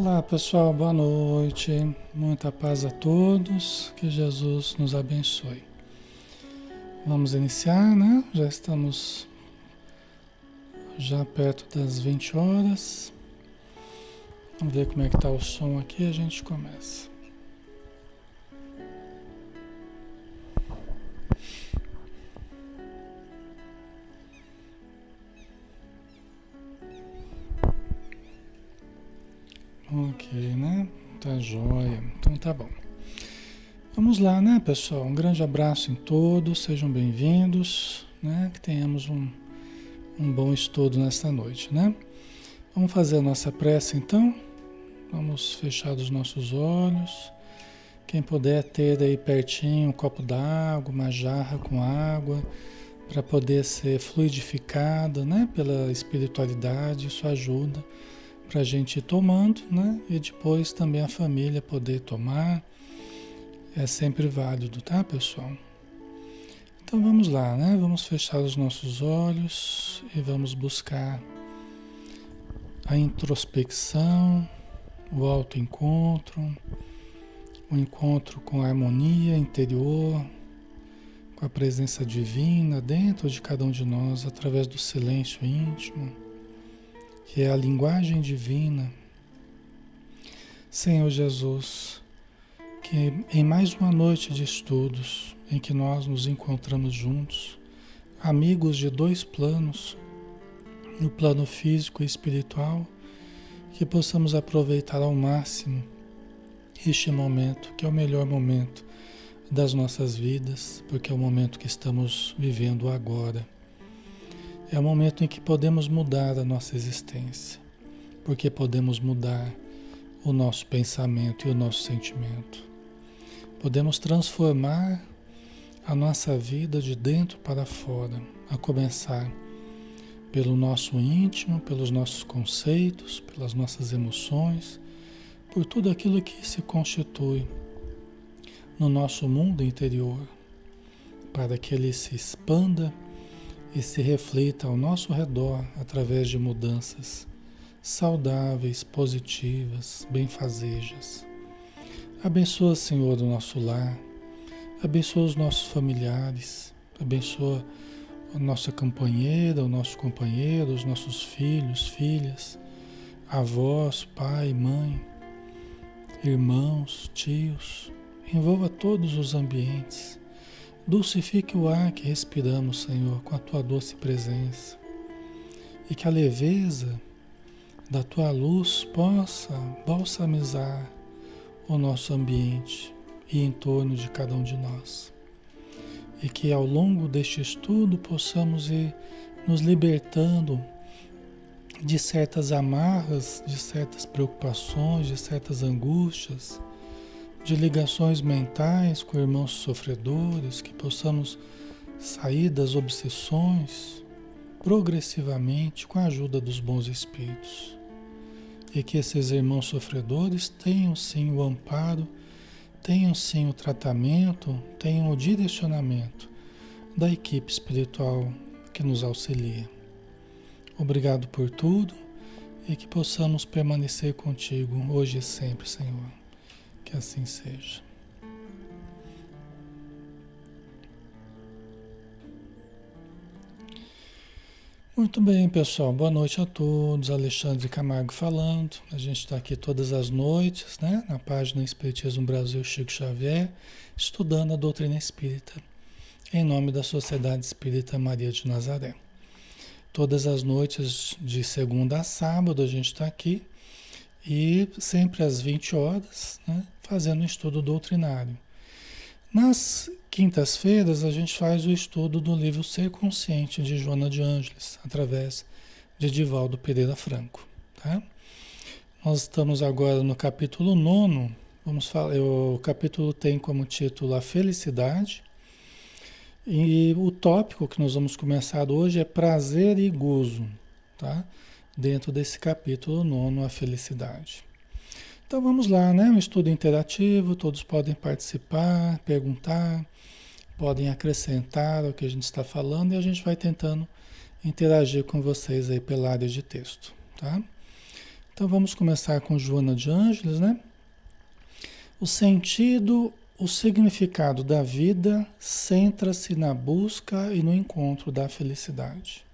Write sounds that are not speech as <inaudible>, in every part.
Olá pessoal, boa noite, muita paz a todos, que Jesus nos abençoe. Vamos iniciar, né? Já estamos já perto das 20 horas. Vamos ver como é que tá o som aqui, a gente começa. Tá jóia. Então tá bom. Vamos lá, né, pessoal? Um grande abraço em todos, sejam bem-vindos, né? Que tenhamos um, um bom estudo nesta noite, né? Vamos fazer a nossa prece então. Vamos fechar os nossos olhos. Quem puder ter aí pertinho um copo d'água, uma jarra com água, para poder ser fluidificada, né, pela espiritualidade, isso ajuda para a gente ir tomando, né? E depois também a família poder tomar. É sempre válido, tá, pessoal? Então vamos lá, né? Vamos fechar os nossos olhos e vamos buscar a introspecção, o autoencontro, o encontro com a harmonia interior, com a presença divina dentro de cada um de nós através do silêncio íntimo que é a linguagem divina. Senhor Jesus, que em mais uma noite de estudos em que nós nos encontramos juntos, amigos de dois planos, no plano físico e espiritual, que possamos aproveitar ao máximo este momento, que é o melhor momento das nossas vidas, porque é o momento que estamos vivendo agora. É o momento em que podemos mudar a nossa existência, porque podemos mudar o nosso pensamento e o nosso sentimento. Podemos transformar a nossa vida de dentro para fora, a começar pelo nosso íntimo, pelos nossos conceitos, pelas nossas emoções, por tudo aquilo que se constitui no nosso mundo interior, para que ele se expanda e se reflita ao nosso redor através de mudanças saudáveis, positivas, benfazejas. Abençoa, Senhor, o nosso lar, abençoa os nossos familiares, abençoa a nossa companheira, o nosso companheiro, os nossos filhos, filhas, avós, pai, mãe, irmãos, tios. Envolva todos os ambientes Dulcifique o ar que respiramos, Senhor, com a tua doce presença. E que a leveza da tua luz possa balsamizar o nosso ambiente e em torno de cada um de nós. E que ao longo deste estudo possamos ir nos libertando de certas amarras, de certas preocupações, de certas angústias de ligações mentais com irmãos sofredores, que possamos sair das obsessões progressivamente com a ajuda dos bons espíritos. E que esses irmãos sofredores tenham sim o amparo, tenham sim o tratamento, tenham o direcionamento da equipe espiritual que nos auxilia. Obrigado por tudo e que possamos permanecer contigo hoje e sempre, Senhor. Que assim seja. Muito bem, pessoal. Boa noite a todos. Alexandre Camargo falando. A gente está aqui todas as noites, né? Na página Espiritismo Brasil Chico Xavier, estudando a doutrina espírita, em nome da Sociedade Espírita Maria de Nazaré. Todas as noites, de segunda a sábado, a gente está aqui e sempre às 20 horas, né, fazendo um estudo doutrinário. Nas quintas-feiras, a gente faz o estudo do livro Ser Consciente, de Joana de Ângeles, através de Divaldo Pereira Franco. Tá? Nós estamos agora no capítulo 9. Vamos falar, o capítulo tem como título A Felicidade. E o tópico que nós vamos começar hoje é prazer e gozo. Tá? Dentro desse capítulo nono, a felicidade. Então vamos lá, né? Um estudo interativo, todos podem participar, perguntar, podem acrescentar o que a gente está falando e a gente vai tentando interagir com vocês aí pela área de texto, tá? Então vamos começar com Joana de Ângeles, né? O sentido, o significado da vida centra-se na busca e no encontro da felicidade.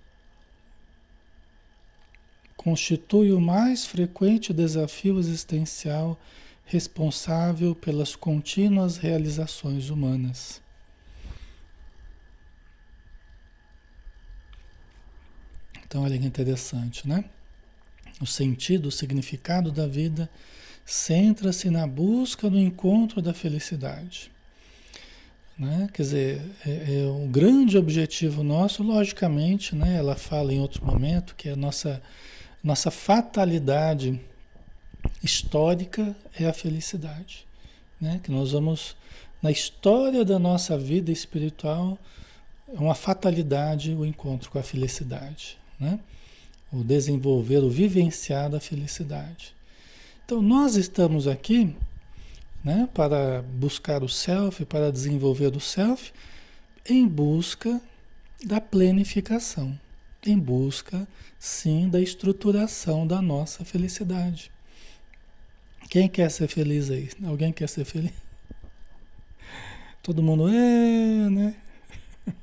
Constitui o mais frequente desafio existencial responsável pelas contínuas realizações humanas. Então, olha que interessante, né? O sentido, o significado da vida centra-se na busca do encontro da felicidade. Né? Quer dizer, é, é um grande objetivo nosso, logicamente, né? ela fala em outro momento que a nossa, nossa fatalidade histórica é a felicidade. Né? Que nós vamos, na história da nossa vida espiritual, é uma fatalidade o encontro com a felicidade. Né? o desenvolver, o vivenciar da felicidade. Então, nós estamos aqui né, para buscar o self, para desenvolver o self, em busca da plenificação, em busca, sim, da estruturação da nossa felicidade. Quem quer ser feliz aí? Alguém quer ser feliz? Todo mundo é, né? <laughs>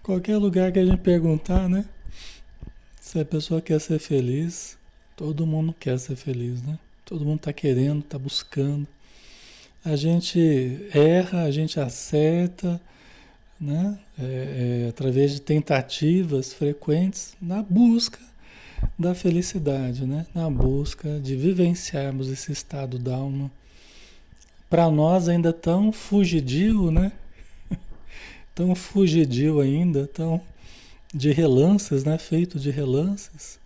Qualquer lugar que a gente perguntar, né? Se a pessoa quer ser feliz, todo mundo quer ser feliz, né? Todo mundo está querendo, está buscando. A gente erra, a gente acerta, né? É, é, através de tentativas frequentes na busca da felicidade, né? Na busca de vivenciarmos esse estado da alma. Para nós ainda tão fugidio, né? <laughs> tão fugidio ainda, tão de relances, né? feito de relances,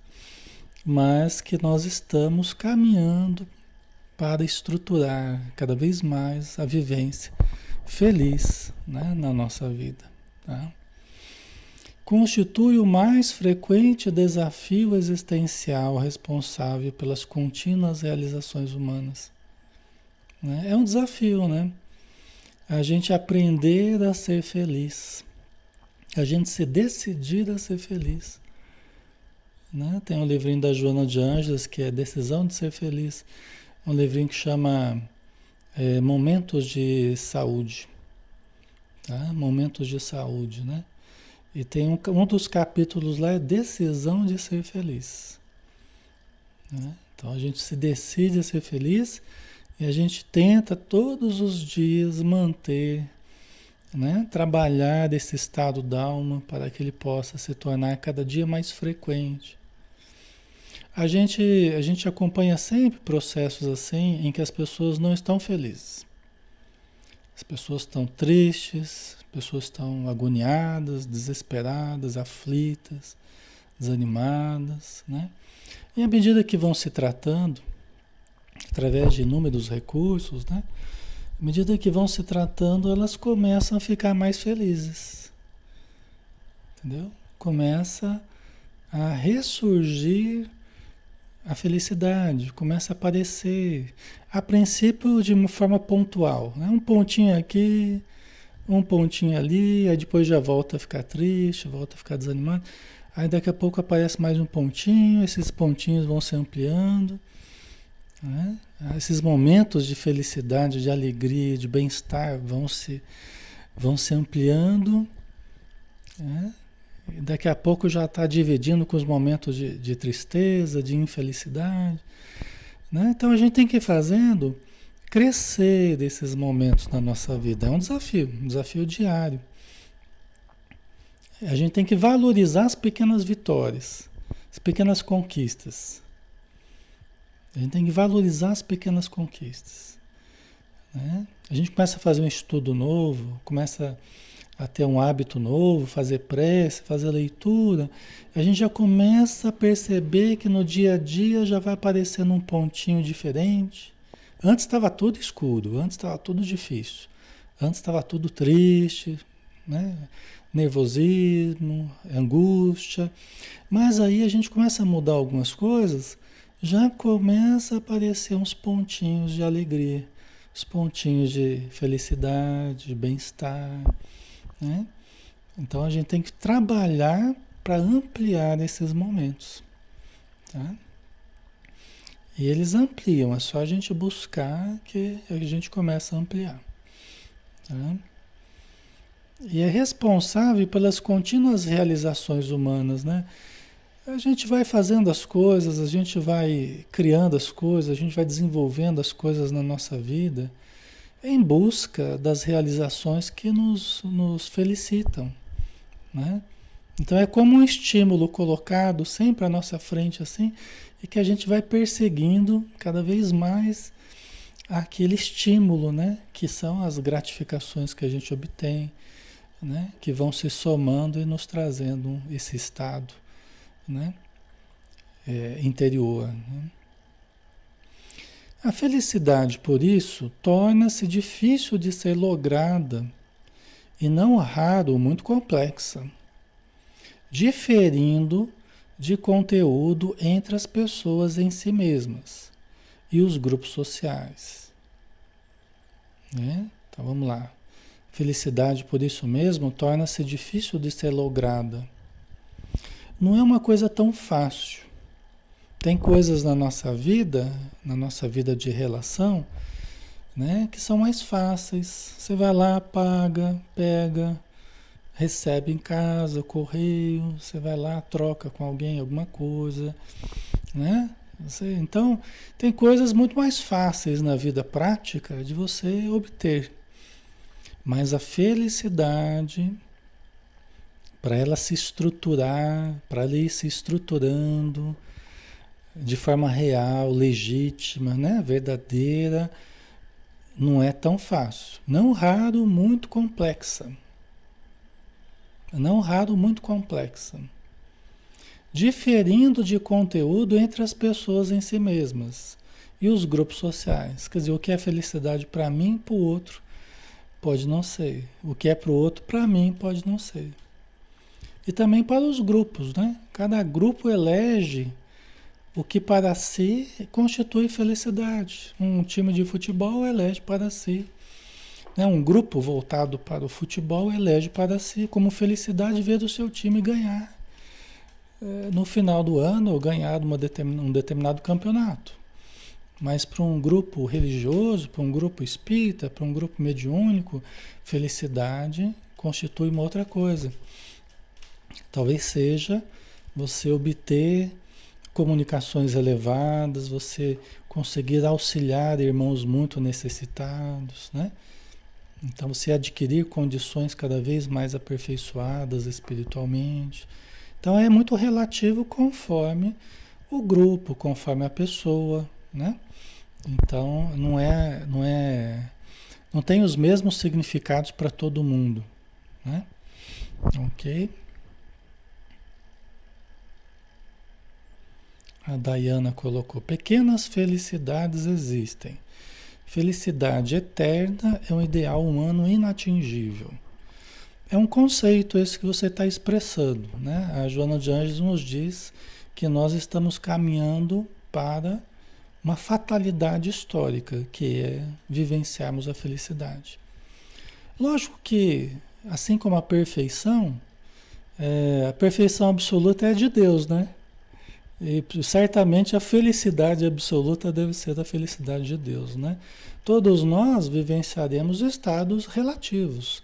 mas que nós estamos caminhando para estruturar cada vez mais a vivência feliz né? na nossa vida. Tá? Constitui o mais frequente desafio existencial responsável pelas contínuas realizações humanas. Né? É um desafio, né? A gente aprender a ser feliz a gente se decidir a ser feliz. Né? Tem um livrinho da Joana de Anjos que é Decisão de Ser Feliz. Um livrinho que chama é, Momentos de Saúde. Tá? Momentos de Saúde, né? E tem um, um dos capítulos lá é Decisão de Ser Feliz. Né? Então a gente se decide a ser feliz e a gente tenta todos os dias manter né? trabalhar esse estado da alma para que ele possa se tornar cada dia mais frequente. A gente, a gente acompanha sempre processos assim em que as pessoas não estão felizes. As pessoas estão tristes, as pessoas estão agoniadas, desesperadas, aflitas, desanimadas, né? E à medida que vão se tratando, através de inúmeros recursos, né? À medida que vão se tratando, elas começam a ficar mais felizes. Entendeu? Começa a ressurgir a felicidade, começa a aparecer. A princípio, de uma forma pontual. Né? Um pontinho aqui, um pontinho ali, aí depois já volta a ficar triste, volta a ficar desanimado. Aí daqui a pouco aparece mais um pontinho, esses pontinhos vão se ampliando. Né? Esses momentos de felicidade, de alegria, de bem-estar vão se, vão se ampliando. Né? Daqui a pouco já está dividindo com os momentos de, de tristeza, de infelicidade. Né? Então a gente tem que ir fazendo crescer desses momentos na nossa vida. É um desafio, um desafio diário. A gente tem que valorizar as pequenas vitórias, as pequenas conquistas. A gente tem que valorizar as pequenas conquistas. Né? A gente começa a fazer um estudo novo, começa a ter um hábito novo, fazer prece, fazer leitura, a gente já começa a perceber que no dia a dia já vai aparecendo um pontinho diferente. Antes estava tudo escuro, antes estava tudo difícil, antes estava tudo triste, né? nervosismo, angústia. Mas aí a gente começa a mudar algumas coisas já começa a aparecer uns pontinhos de alegria, os pontinhos de felicidade, de bem-estar. Né? Então a gente tem que trabalhar para ampliar esses momentos. Tá? E eles ampliam, é só a gente buscar que a gente começa a ampliar. Tá? E é responsável pelas contínuas realizações humanas, né? A gente vai fazendo as coisas, a gente vai criando as coisas, a gente vai desenvolvendo as coisas na nossa vida em busca das realizações que nos, nos felicitam, né? Então é como um estímulo colocado sempre à nossa frente assim, e que a gente vai perseguindo cada vez mais aquele estímulo, né? Que são as gratificações que a gente obtém, né? Que vão se somando e nos trazendo esse estado, né? É, interior. Né? A felicidade, por isso, torna-se difícil de ser lograda e não raro muito complexa, diferindo de conteúdo entre as pessoas em si mesmas e os grupos sociais. Né? Então vamos lá. Felicidade, por isso mesmo, torna-se difícil de ser lograda. Não é uma coisa tão fácil. Tem coisas na nossa vida, na nossa vida de relação, né, que são mais fáceis. Você vai lá, paga, pega, recebe em casa, correio, você vai lá, troca com alguém alguma coisa, né? Você, então, tem coisas muito mais fáceis na vida prática de você obter. Mas a felicidade, para ela se estruturar, para ela ir se estruturando de forma real, legítima, né? verdadeira, não é tão fácil. Não raro, muito complexa não raro muito complexa, diferindo de conteúdo entre as pessoas em si mesmas e os grupos sociais. Quer dizer, o que é felicidade para mim, para o outro, pode não ser. O que é para o outro, para mim, pode não ser. E também para os grupos, né? Cada grupo elege o que para si constitui felicidade. Um time de futebol elege para si né? Um grupo voltado para o futebol elege para si como felicidade ver o seu time ganhar é, no final do ano ou ganhar determin, um determinado campeonato. Mas para um grupo religioso, para um grupo espírita, para um grupo mediúnico, felicidade constitui uma outra coisa. Talvez seja você obter comunicações elevadas, você conseguir auxiliar irmãos muito necessitados, né? Então, você adquirir condições cada vez mais aperfeiçoadas espiritualmente. Então, é muito relativo conforme o grupo, conforme a pessoa, né? Então, não é, não é, não tem os mesmos significados para todo mundo, né? Ok? A Dayana colocou: pequenas felicidades existem Felicidade eterna é um ideal humano inatingível. É um conceito esse que você está expressando. Né? A Joana de Anjos nos diz que nós estamos caminhando para uma fatalidade histórica, que é vivenciarmos a felicidade. Lógico que, assim como a perfeição, é, a perfeição absoluta é de Deus, né? E certamente a felicidade absoluta deve ser a felicidade de Deus, né? Todos nós vivenciaremos estados relativos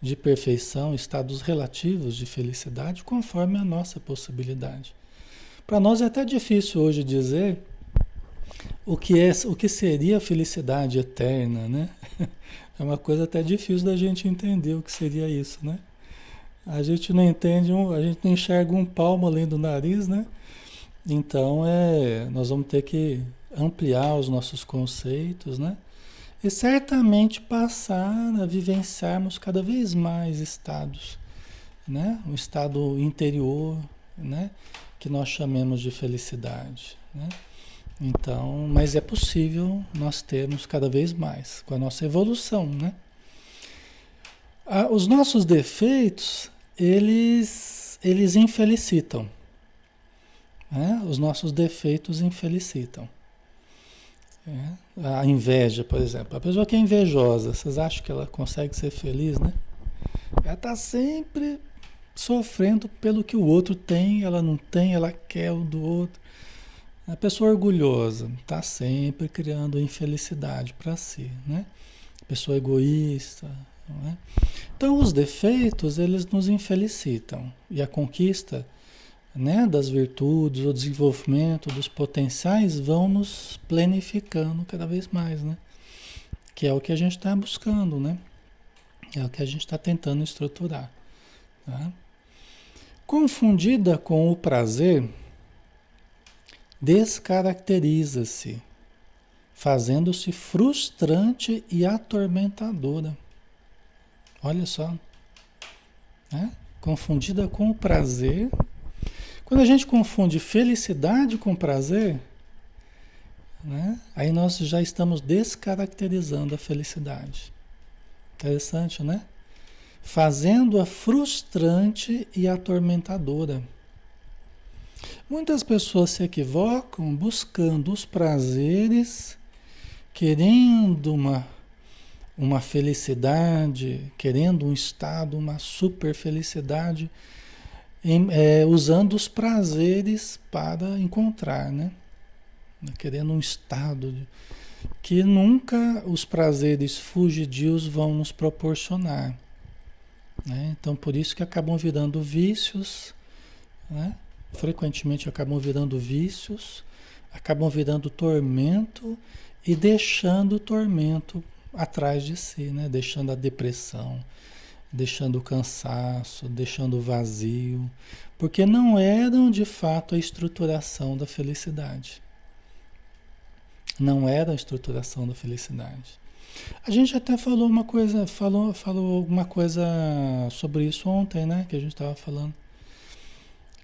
de perfeição, estados relativos de felicidade, conforme a nossa possibilidade. Para nós é até difícil hoje dizer o que, é, o que seria a felicidade eterna, né? <laughs> É uma coisa até difícil da gente entender o que seria isso, né? A gente não entende, a gente não enxerga um palmo além do nariz, né? Então, é, nós vamos ter que ampliar os nossos conceitos, né? E certamente passar a vivenciarmos cada vez mais estados, né? Um estado interior, né? Que nós chamemos de felicidade, né? Então, mas é possível nós termos cada vez mais com a nossa evolução, né? Ah, os nossos defeitos, eles, eles infelicitam, né? Os nossos defeitos infelicitam. É. A inveja, por exemplo. A pessoa que é invejosa, vocês acham que ela consegue ser feliz, né? Ela está sempre sofrendo pelo que o outro tem, ela não tem, ela quer o do outro. A pessoa orgulhosa está sempre criando infelicidade para si, né? Pessoa egoísta, é? Então os defeitos eles nos infelicitam e a conquista né, das virtudes, o desenvolvimento dos potenciais vão nos planificando cada vez mais, né? Que é o que a gente está buscando, né? É o que a gente está tentando estruturar. Tá? Confundida com o prazer, descaracteriza-se, fazendo-se frustrante e atormentadora. Olha só. Né? Confundida com o prazer. Quando a gente confunde felicidade com prazer, né? aí nós já estamos descaracterizando a felicidade. Interessante, né? Fazendo-a frustrante e atormentadora. Muitas pessoas se equivocam buscando os prazeres, querendo uma, uma felicidade, querendo um estado, uma super felicidade, é, usando os prazeres para encontrar, né? Querendo um estado de, que nunca os prazeres fugidios vão nos proporcionar. Né? Então, por isso que acabam virando vícios, né? frequentemente acabam virando vícios, acabam virando tormento e deixando o tormento atrás de si, né? deixando a depressão, deixando o cansaço, deixando o vazio, porque não eram de fato a estruturação da felicidade. Não era a estruturação da felicidade. A gente até falou uma coisa, falou, falou alguma coisa sobre isso ontem, né? Que a gente estava falando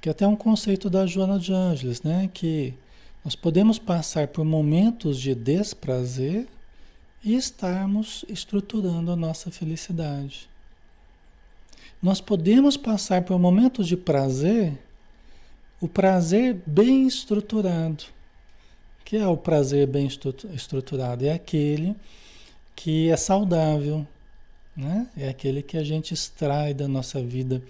que é até um conceito da Joana de Ângeles, né? Que nós podemos passar por momentos de desprazer e estarmos estruturando a nossa felicidade. Nós podemos passar por momentos de prazer, o prazer bem estruturado. Que é o prazer bem estruturado? É aquele que é saudável, né? É aquele que a gente extrai da nossa vida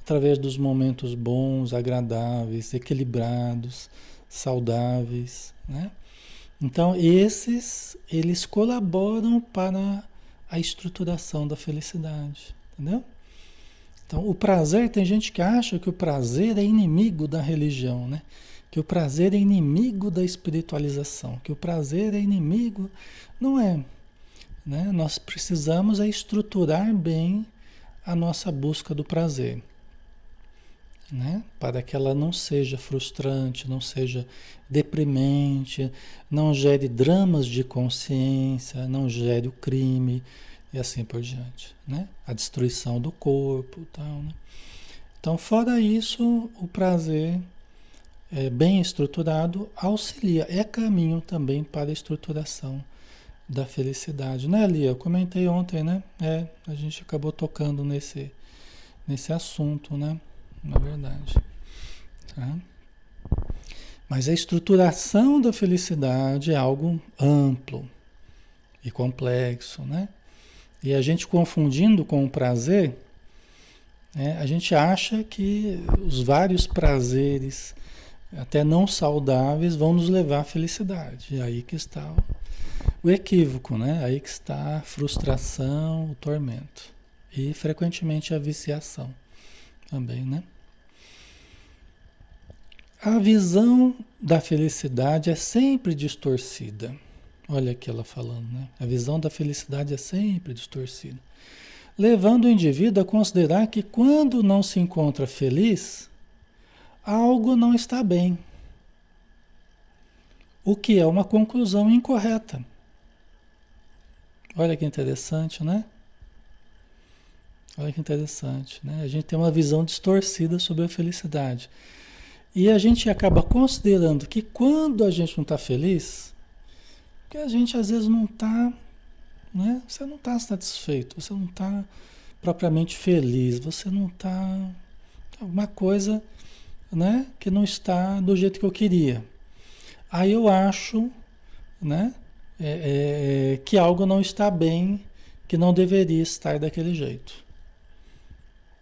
através dos momentos bons, agradáveis, equilibrados, saudáveis, né? Então, esses, eles colaboram para a estruturação da felicidade, entendeu? Então, o prazer, tem gente que acha que o prazer é inimigo da religião, né? Que o prazer é inimigo da espiritualização, que o prazer é inimigo. Não é. Né? Nós precisamos é estruturar bem a nossa busca do prazer né? para que ela não seja frustrante, não seja deprimente, não gere dramas de consciência, não gere o crime e assim por diante, né? A destruição do corpo, tal, né? Então, fora isso, o prazer é, bem estruturado auxilia, é caminho também para a estruturação da felicidade, né, Lia? Eu comentei ontem, né? É, a gente acabou tocando nesse, nesse assunto, né? na verdade. Tá? Mas a estruturação da felicidade é algo amplo e complexo, né? E a gente confundindo com o prazer, né, a gente acha que os vários prazeres, até não saudáveis, vão nos levar à felicidade. E aí que está o, o equívoco, né? Aí que está a frustração, o tormento. E frequentemente a viciação também, né? A visão da felicidade é sempre distorcida. Olha aqui ela falando, né? A visão da felicidade é sempre distorcida. Levando o indivíduo a considerar que quando não se encontra feliz, algo não está bem. O que é uma conclusão incorreta. Olha que interessante, né? Olha que interessante, né? A gente tem uma visão distorcida sobre a felicidade. E a gente acaba considerando que quando a gente não está feliz, que a gente às vezes não está, né? Você não está satisfeito, você não está propriamente feliz, você não está alguma coisa, né? Que não está do jeito que eu queria. Aí eu acho, né? É, é, que algo não está bem, que não deveria estar daquele jeito.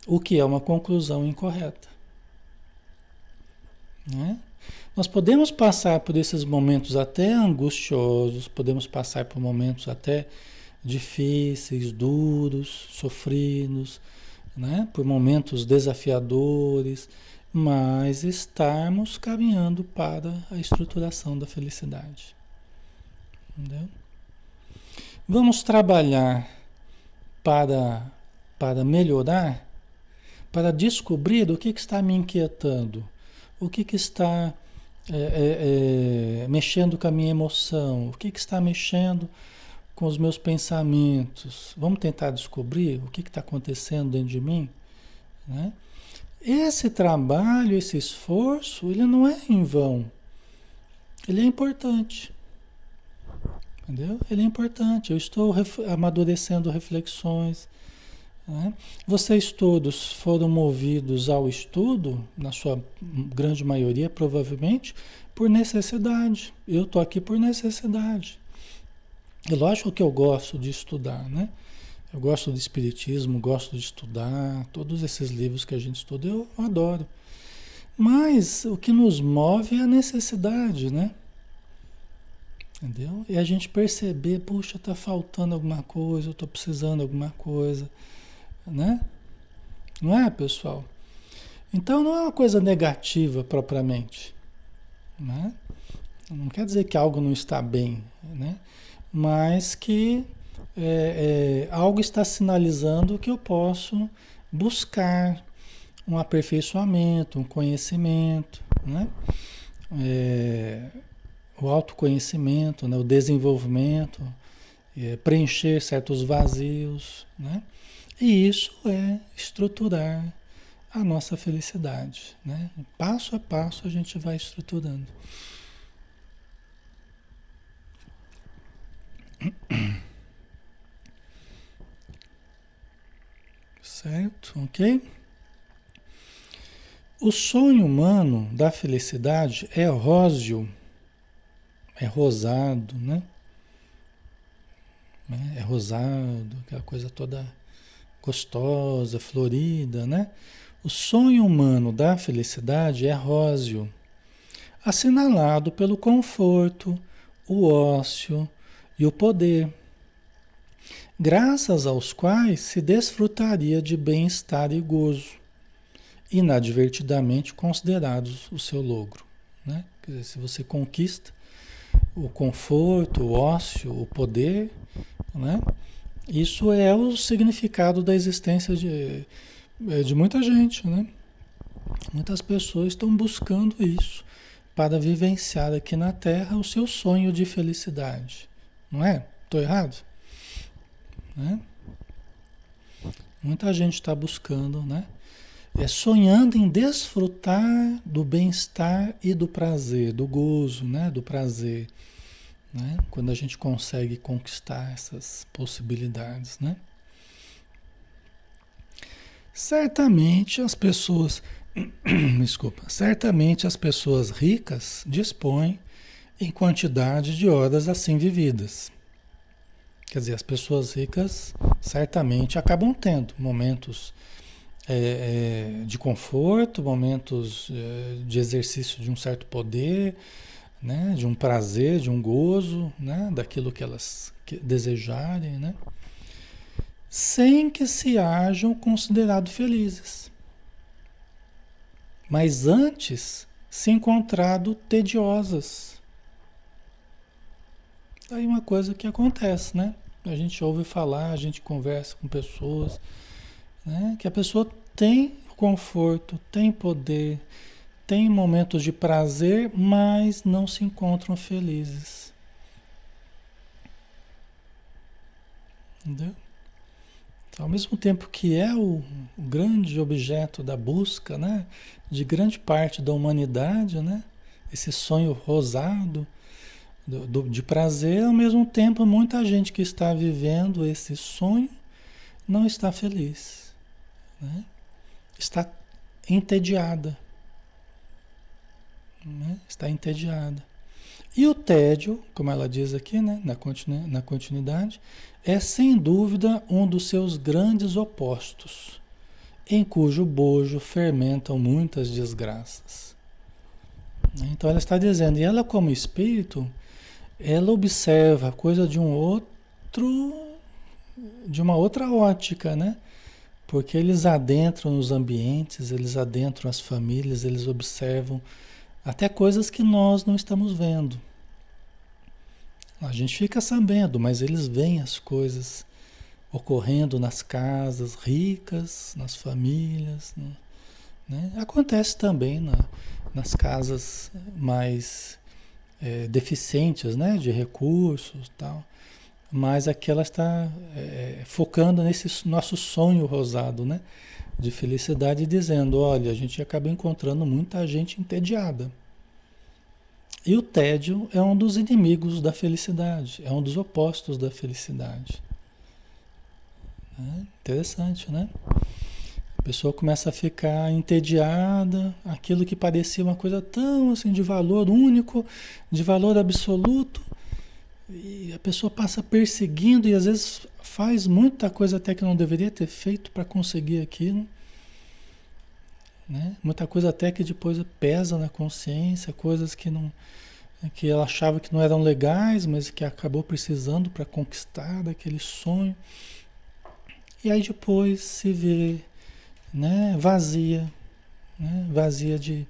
O que é uma conclusão incorreta. Né? Nós podemos passar por esses momentos até angustiosos, podemos passar por momentos até difíceis, duros, sofridos, né? por momentos desafiadores, mas estarmos caminhando para a estruturação da felicidade. Entendeu? Vamos trabalhar para, para melhorar, para descobrir o que, que está me inquietando, o que, que está é, é, é, mexendo com a minha emoção, o que, que está mexendo com os meus pensamentos. Vamos tentar descobrir o que está acontecendo dentro de mim. Né? Esse trabalho, esse esforço, ele não é em vão. Ele é importante. Entendeu? Ele é importante. Eu estou amadurecendo reflexões. Né? Vocês todos foram movidos ao estudo, na sua grande maioria, provavelmente, por necessidade. Eu estou aqui por necessidade. É lógico que eu gosto de estudar, né? Eu gosto de espiritismo, gosto de estudar, todos esses livros que a gente estuda eu adoro. Mas o que nos move é a necessidade, né? Entendeu? E a gente perceber, puxa, tá faltando alguma coisa, eu tô precisando de alguma coisa, né? Não é, pessoal? Então não é uma coisa negativa propriamente, né? Não quer dizer que algo não está bem, né? mas que é, é, algo está sinalizando que eu posso buscar um aperfeiçoamento, um conhecimento, né? É, o autoconhecimento, né? o desenvolvimento, é, preencher certos vazios, né? E isso é estruturar a nossa felicidade, né? Passo a passo a gente vai estruturando. Certo? Ok? O sonho humano da felicidade é róseo, é rosado, né? É rosado, aquela coisa toda gostosa, florida, né? O sonho humano da felicidade é róseo, assinalado pelo conforto, o ócio, e o poder, graças aos quais se desfrutaria de bem-estar e gozo, inadvertidamente considerados o seu logro. Né? Quer dizer, se você conquista o conforto, o ócio, o poder, né? Isso é o significado da existência de, é, de muita gente. Né? Muitas pessoas estão buscando isso para vivenciar aqui na Terra o seu sonho de felicidade. Não é? Estou errado? Né? Muita gente está buscando, né? É sonhando em desfrutar do bem-estar e do prazer, do gozo, né? Do prazer, né? Quando a gente consegue conquistar essas possibilidades, né? Certamente as pessoas, <clears throat> desculpa, certamente as pessoas ricas dispõem em quantidade de horas assim vividas. Quer dizer, as pessoas ricas certamente acabam tendo momentos é, de conforto, momentos é, de exercício de um certo poder, né, de um prazer, de um gozo, né, daquilo que elas desejarem, né, sem que se hajam considerado felizes. Mas antes se encontrado tediosas aí uma coisa que acontece, né? A gente ouve falar, a gente conversa com pessoas, né? Que a pessoa tem conforto, tem poder, tem momentos de prazer, mas não se encontram felizes. Entendeu? Então, ao mesmo tempo que é o, o grande objeto da busca, né? De grande parte da humanidade, né? Esse sonho rosado, do, do, de prazer, ao mesmo tempo, muita gente que está vivendo esse sonho não está feliz. Né? Está entediada. Né? Está entediada. E o tédio, como ela diz aqui, né? na, continu, na continuidade, é sem dúvida um dos seus grandes opostos, em cujo bojo fermentam muitas desgraças. Então ela está dizendo, e ela como espírito, ela observa a coisa de um outro, de uma outra ótica, né? Porque eles adentram os ambientes, eles adentram as famílias, eles observam até coisas que nós não estamos vendo. A gente fica sabendo, mas eles veem as coisas ocorrendo nas casas ricas, nas famílias. Né? Acontece também na, nas casas mais é, deficientes né? de recursos tal. Mas aqui ela está é, focando nesse nosso sonho rosado né? De felicidade, dizendo: olha, a gente acaba encontrando muita gente entediada. E o tédio é um dos inimigos da felicidade, é um dos opostos da felicidade. É interessante, né? A pessoa começa a ficar entediada, aquilo que parecia uma coisa tão assim de valor único, de valor absoluto, e a pessoa passa perseguindo e às vezes faz muita coisa até que não deveria ter feito para conseguir aquilo. Né? Muita coisa até que depois pesa na consciência, coisas que não que ela achava que não eram legais, mas que acabou precisando para conquistar daquele sonho. E aí depois se vê né, vazia, né, vazia de,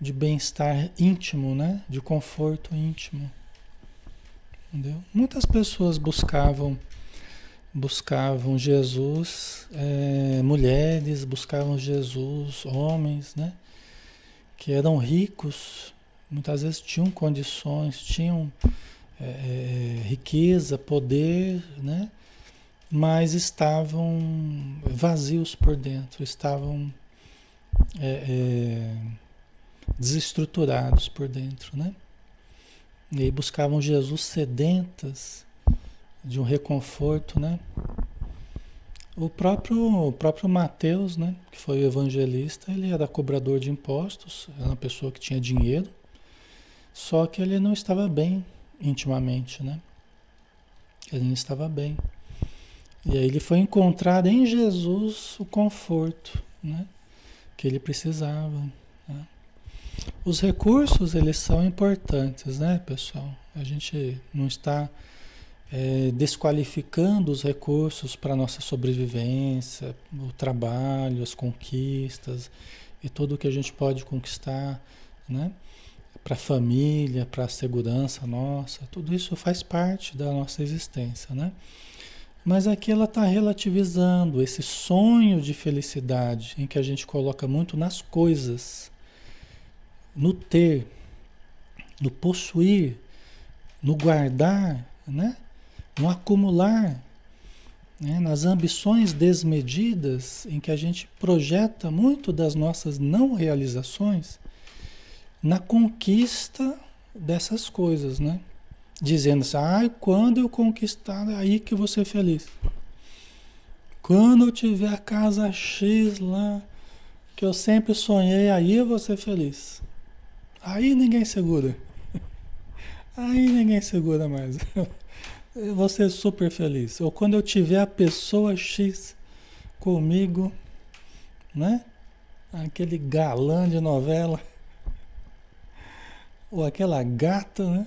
de bem-estar íntimo, né, de conforto íntimo. Entendeu? Muitas pessoas buscavam buscavam Jesus, é, mulheres buscavam Jesus, homens, né, que eram ricos, muitas vezes tinham condições, tinham é, é riqueza, poder, né? mas estavam vazios por dentro, estavam é, é, desestruturados por dentro, né? E buscavam Jesus sedentas de um reconforto, né? O próprio, o próprio Mateus, né, que foi o evangelista, ele era cobrador de impostos, era uma pessoa que tinha dinheiro, só que ele não estava bem intimamente, né? Ele não estava bem. E aí ele foi encontrar em Jesus o conforto né, que ele precisava. Né? Os recursos, eles são importantes, né, pessoal? A gente não está é, desqualificando os recursos para nossa sobrevivência, o trabalho, as conquistas e tudo o que a gente pode conquistar, né? Para a família, para a segurança nossa, tudo isso faz parte da nossa existência, né? Mas aqui ela está relativizando esse sonho de felicidade em que a gente coloca muito nas coisas, no ter, no possuir, no guardar, né? No acumular, né? nas ambições desmedidas em que a gente projeta muito das nossas não realizações na conquista dessas coisas, né? dizendo assim, ah, quando eu conquistar, aí que eu vou ser feliz. Quando eu tiver a casa X lá, que eu sempre sonhei, aí eu vou ser feliz. Aí ninguém segura. <laughs> Aí ninguém segura mais. <laughs> Eu vou ser super feliz. Ou quando eu tiver a pessoa X comigo, né? Aquele galã de novela. Ou aquela gata, né?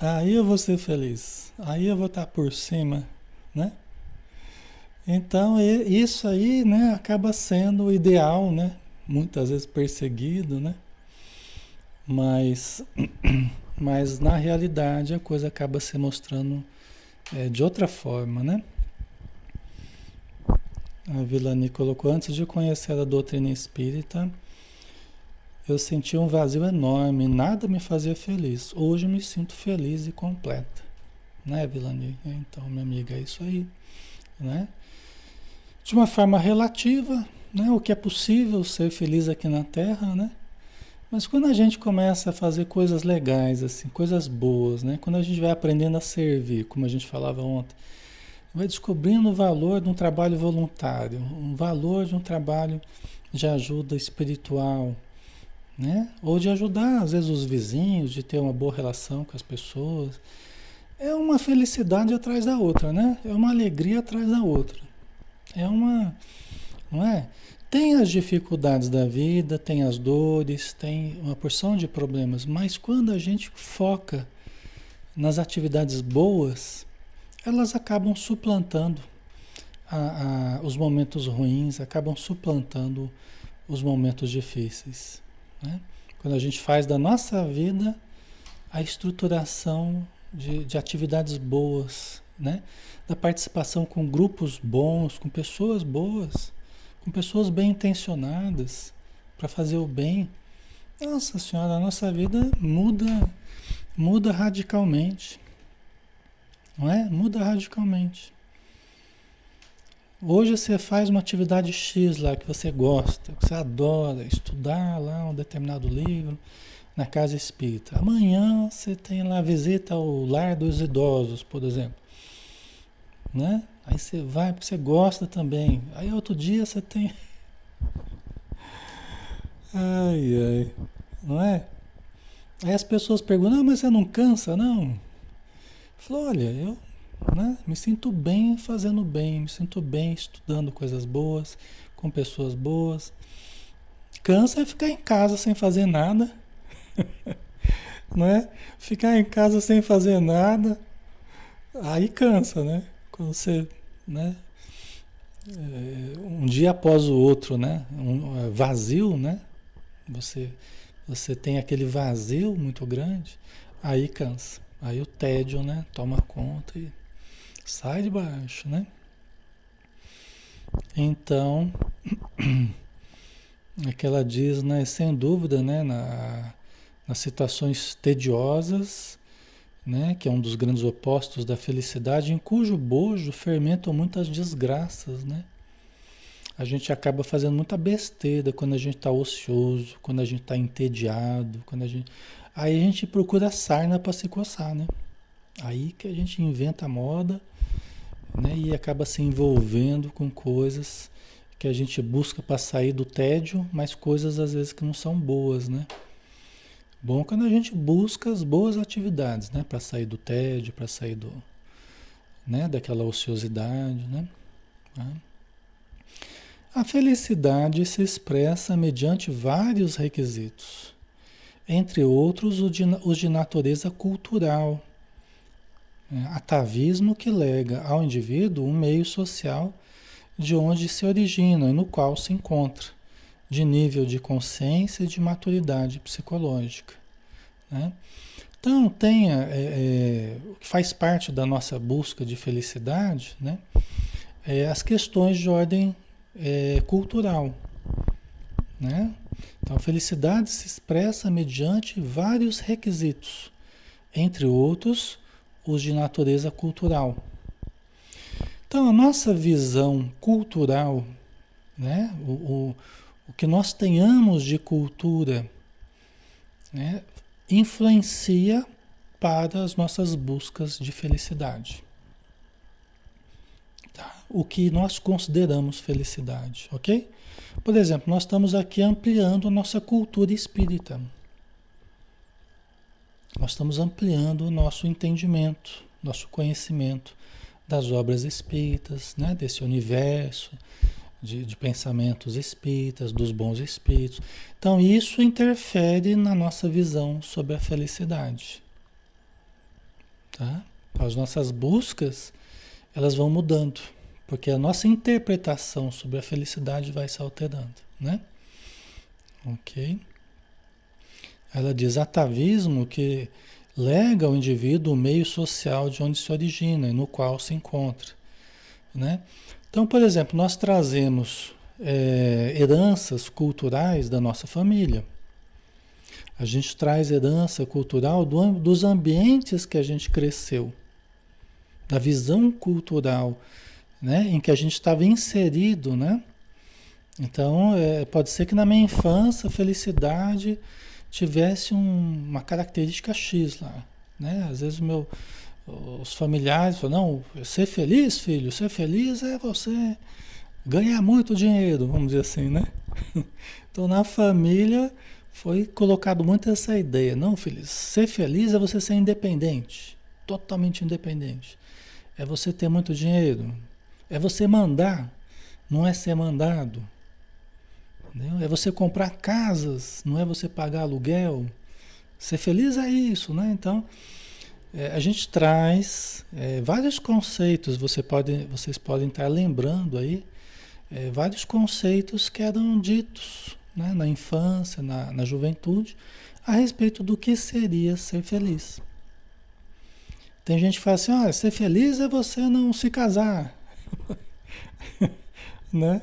Aí eu vou ser feliz. Aí eu vou estar por cima, né? Então, isso aí, né, acaba sendo o ideal, né? Muitas vezes perseguido, né? Mas, <clears throat> mas na realidade a coisa acaba se mostrando é, de outra forma, né? A Vilani colocou, antes de conhecer a doutrina espírita, eu sentia um vazio enorme, nada me fazia feliz. Hoje me sinto feliz e completa. Né, Vilani? Então, minha amiga, é isso aí. Né? De uma forma relativa, né? o que é possível ser feliz aqui na Terra, né? Mas quando a gente começa a fazer coisas legais, assim, coisas boas, né? Quando a gente vai aprendendo a servir, como a gente falava ontem, vai descobrindo o valor de um trabalho voluntário, um valor de um trabalho de ajuda espiritual, né? Ou de ajudar, às vezes, os vizinhos, de ter uma boa relação com as pessoas. É uma felicidade atrás da outra, né? É uma alegria atrás da outra. É uma, não é? Tem as dificuldades da vida, tem as dores, tem uma porção de problemas, mas quando a gente foca nas atividades boas, elas acabam suplantando a, a, os momentos ruins, acabam suplantando os momentos difíceis. Né? Quando a gente faz da nossa vida a estruturação de, de atividades boas, né? da participação com grupos bons, com pessoas boas, com pessoas bem intencionadas para fazer o bem. Nossa Senhora, a nossa vida muda, muda radicalmente. Não é? Muda radicalmente. Hoje você faz uma atividade X lá que você gosta, que você adora, estudar lá um determinado livro na casa espírita. Amanhã você tem lá visita ao lar dos idosos, por exemplo. Né? Aí você vai porque você gosta também. Aí outro dia você tem. <laughs> Ai, ai. Não é? Aí as pessoas perguntam, ah, mas você não cansa, não? Falou, olha, eu né? Me sinto bem fazendo bem, me sinto bem estudando coisas boas, com pessoas boas. Cansa é ficar em casa sem fazer nada, <laughs> não é? Ficar em casa sem fazer nada, aí cansa, né? Quando você, né? É, um dia após o outro, né? Um é, vazio, né? Você, você tem aquele vazio muito grande, aí cansa. Aí o tédio, né? Toma conta e Sai de baixo, né? Então, <clears throat> aquela diz, né, sem dúvida, né, na, nas situações tediosas, né, que é um dos grandes opostos da felicidade, em cujo bojo fermentam muitas desgraças, né? A gente acaba fazendo muita besteira quando a gente está ocioso, quando a gente está entediado, quando a gente... Aí a gente procura sarna para se coçar, né? Aí que a gente inventa moda né? e acaba se envolvendo com coisas que a gente busca para sair do tédio, mas coisas às vezes que não são boas, né? Bom quando a gente busca as boas atividades, né? Para sair do tédio, para sair do, né? Daquela ociosidade, né? Tá? A felicidade se expressa mediante vários requisitos, entre outros os de natureza cultural, é, atavismo que lega ao indivíduo um meio social de onde se origina e no qual se encontra, de nível de consciência e de maturidade psicológica. Né? Então, tenha, é, é, faz parte da nossa busca de felicidade, né? É as questões de ordem é, cultural. Né? Então, a felicidade se expressa mediante vários requisitos, entre outros, os de natureza cultural. Então, a nossa visão cultural, né, o, o, o que nós tenhamos de cultura, né, influencia para as nossas buscas de felicidade. Tá? O que nós consideramos felicidade, ok? Por exemplo, nós estamos aqui ampliando a nossa cultura espírita. Nós estamos ampliando o nosso entendimento, nosso conhecimento das obras espíritas, né? desse universo de, de pensamentos espíritas, dos bons espíritos. Então, isso interfere na nossa visão sobre a felicidade. Tá? As nossas buscas, elas vão mudando, porque a nossa interpretação sobre a felicidade vai se alterando, né? Ok? Ela diz atavismo que lega ao indivíduo o meio social de onde se origina e no qual se encontra. Né? Então, por exemplo, nós trazemos é, heranças culturais da nossa família. A gente traz herança cultural do, dos ambientes que a gente cresceu, da visão cultural né, em que a gente estava inserido. Né? Então, é, pode ser que na minha infância, felicidade tivesse um, uma característica X lá. Né? Às vezes meu, os familiares falam, não, ser feliz, filho, ser feliz é você ganhar muito dinheiro, vamos dizer assim, né? <laughs> Então na família foi colocado muito essa ideia, não, filho, ser feliz é você ser independente, totalmente independente. É você ter muito dinheiro, é você mandar, não é ser mandado. Entendeu? É você comprar casas, não é você pagar aluguel. Ser feliz é isso, né? Então, é, a gente traz é, vários conceitos, você pode, vocês podem estar lembrando aí, é, vários conceitos que eram ditos né, na infância, na, na juventude, a respeito do que seria ser feliz. Tem gente que fala assim, olha, ser feliz é você não se casar. <laughs> né?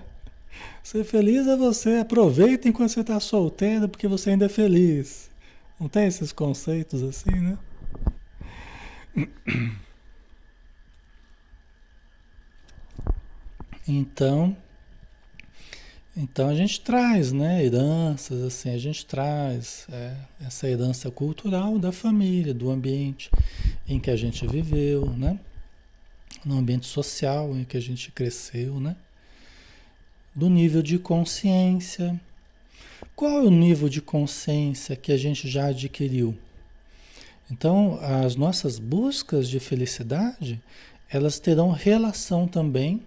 Ser feliz é você aproveita enquanto você está solteiro, porque você ainda é feliz. Não tem esses conceitos assim, né? Então, então a gente traz, né, heranças assim, a gente traz é, essa herança cultural da família, do ambiente em que a gente viveu, né, no ambiente social em que a gente cresceu, né, do nível de consciência. Qual é o nível de consciência que a gente já adquiriu? Então, as nossas buscas de felicidade, elas terão relação também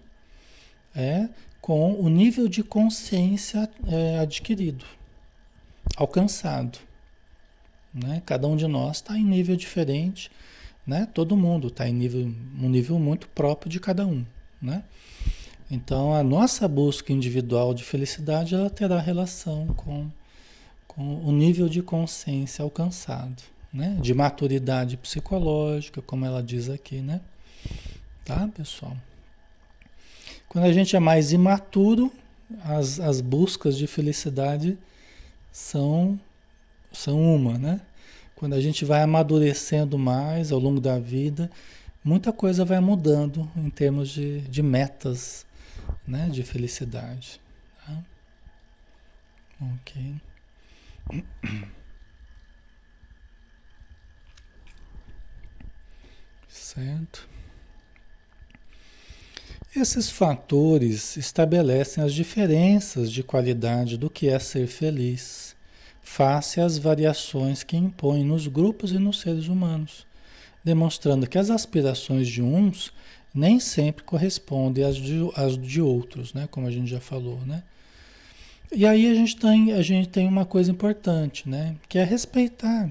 é, com o nível de consciência é, adquirido, alcançado. Né? Cada um de nós está em nível diferente, né? todo mundo está em nível, um nível muito próprio de cada um. Né? Então, a nossa busca individual de felicidade ela terá relação com, com o nível de consciência alcançado né? De maturidade psicológica, como ela diz aqui, né? Tá, pessoal? Quando a gente é mais imaturo, as, as buscas de felicidade são, são uma, né? Quando a gente vai amadurecendo mais ao longo da vida, muita coisa vai mudando em termos de, de metas, né? De felicidade. Tá? Ok. <clears throat> Certo? Esses fatores estabelecem as diferenças de qualidade do que é ser feliz, face às variações que impõem nos grupos e nos seres humanos, demonstrando que as aspirações de uns nem sempre correspondem às de, às de outros, né? como a gente já falou. Né? E aí a gente, tem, a gente tem uma coisa importante, né? que é respeitar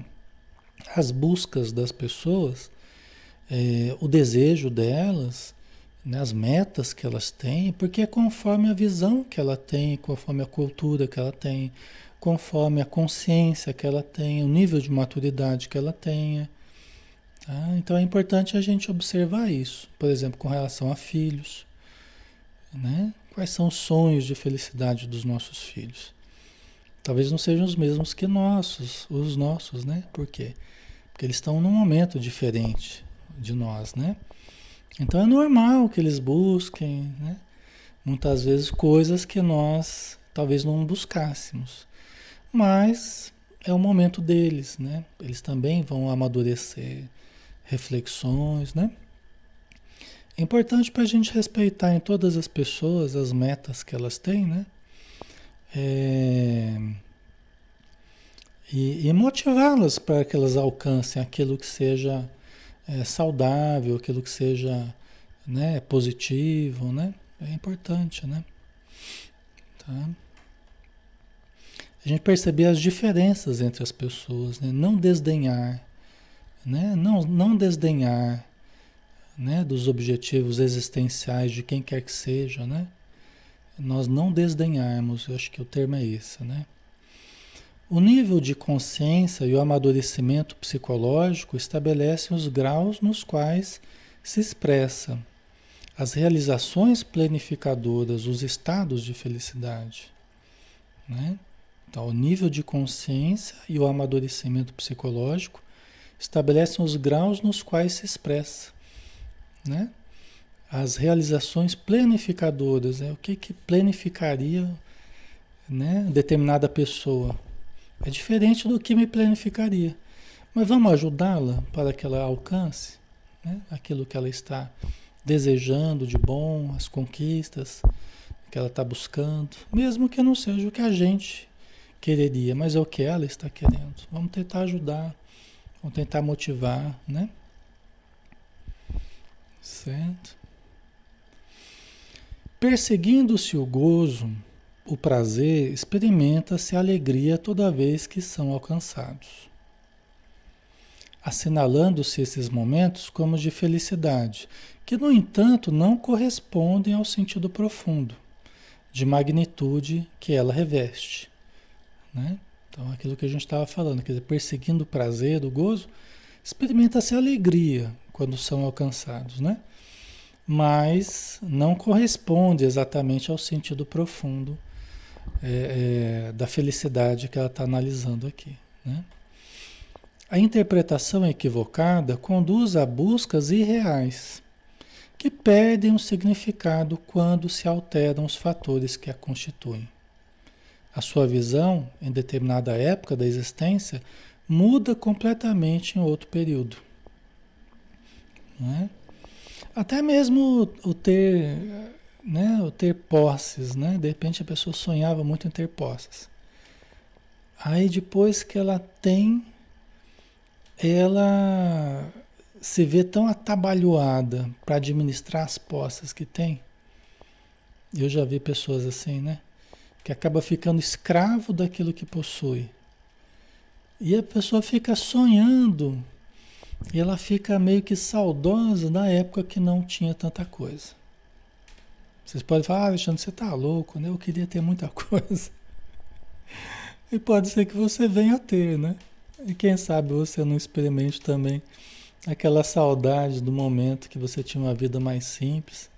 as buscas das pessoas é, o desejo delas, né, as metas que elas têm, porque é conforme a visão que ela tem, conforme a cultura que ela tem, conforme a consciência que ela tem, o nível de maturidade que ela tenha. Tá? Então é importante a gente observar isso, por exemplo, com relação a filhos. Né? Quais são os sonhos de felicidade dos nossos filhos? Talvez não sejam os mesmos que nossos, os nossos, né? Por quê? Porque eles estão num momento diferente de nós, né? Então é normal que eles busquem, né? Muitas vezes coisas que nós talvez não buscássemos. Mas é o momento deles, né? Eles também vão amadurecer reflexões, né? É importante para a gente respeitar em todas as pessoas as metas que elas têm, né? É... E, e motivá-las para que elas alcancem aquilo que seja é, saudável, aquilo que seja né, positivo, né? É importante, né? Tá? A gente perceber as diferenças entre as pessoas, né? Não desdenhar, né? Não, não desdenhar, né? Dos objetivos existenciais de quem quer que seja, né? Nós não desdenharmos, eu acho que o termo é esse, né? O nível de consciência e o amadurecimento psicológico estabelecem os graus nos quais se expressa as realizações planificadoras, os estados de felicidade. Né? Então, o nível de consciência e o amadurecimento psicológico estabelecem os graus nos quais se expressa. Né? As realizações planificadoras, né? o que, que planificaria né, determinada pessoa? É diferente do que me planificaria. Mas vamos ajudá-la para que ela alcance né, aquilo que ela está desejando de bom, as conquistas que ela está buscando, mesmo que não seja o que a gente quereria, mas é o que ela está querendo. Vamos tentar ajudar, vamos tentar motivar, né? Certo? Perseguindo-se o gozo o prazer, experimenta-se alegria toda vez que são alcançados, assinalando-se esses momentos como de felicidade, que, no entanto, não correspondem ao sentido profundo, de magnitude que ela reveste. Né? Então, aquilo que a gente estava falando, quer dizer, perseguindo o prazer, o gozo, experimenta-se alegria quando são alcançados, né? mas não corresponde exatamente ao sentido profundo é, é, da felicidade que ela está analisando aqui. Né? A interpretação equivocada conduz a buscas irreais, que perdem o significado quando se alteram os fatores que a constituem. A sua visão, em determinada época da existência, muda completamente em outro período. Né? Até mesmo o ter, né, o ter posses, né? De repente a pessoa sonhava muito em ter posses. Aí depois que ela tem, ela se vê tão atabalhoada para administrar as posses que tem. Eu já vi pessoas assim, né? Que acaba ficando escravo daquilo que possui. E a pessoa fica sonhando e ela fica meio que saudosa da época que não tinha tanta coisa. Vocês podem falar, ah, Alexandre, você está louco, né? Eu queria ter muita <laughs> coisa. E pode ser que você venha a ter, né? E quem sabe você não experimente também aquela saudade do momento que você tinha uma vida mais simples,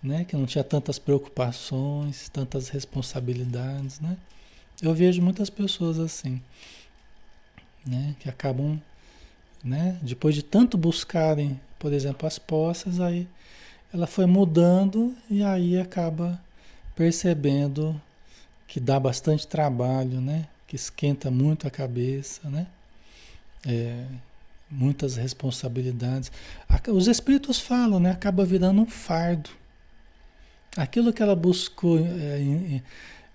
né? Que não tinha tantas preocupações, tantas responsabilidades, né? Eu vejo muitas pessoas assim, né? Que acabam né? Depois de tanto buscarem, por exemplo, as posses, aí ela foi mudando e aí acaba percebendo que dá bastante trabalho, né? Que esquenta muito a cabeça, né? É, muitas responsabilidades. Os espíritos falam, né? Acaba virando um fardo. Aquilo que ela buscou é,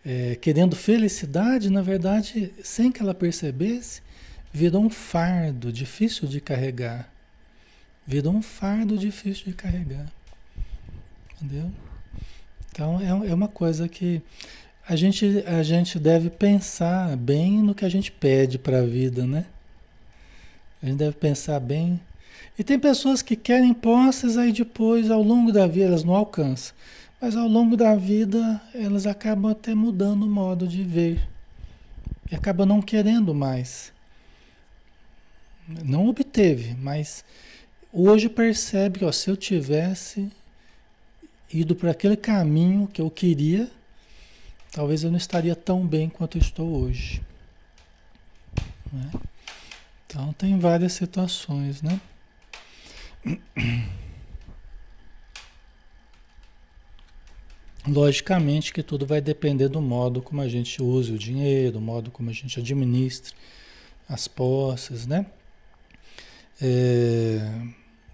é, querendo felicidade, na verdade, sem que ela percebesse, virou um fardo difícil de carregar. Virou um fardo difícil de carregar. Entendeu? Então é, é uma coisa que a gente, a gente deve pensar bem no que a gente pede para a vida, né? A gente deve pensar bem. E tem pessoas que querem posses aí depois, ao longo da vida, elas não alcançam. Mas ao longo da vida, elas acabam até mudando o modo de ver. E acabam não querendo mais. Não obteve, mas hoje percebe que ó, se eu tivesse ido por aquele caminho que eu queria, talvez eu não estaria tão bem quanto estou hoje. Né? Então tem várias situações, né? Logicamente que tudo vai depender do modo como a gente usa o dinheiro, do modo como a gente administra as posses, né? é,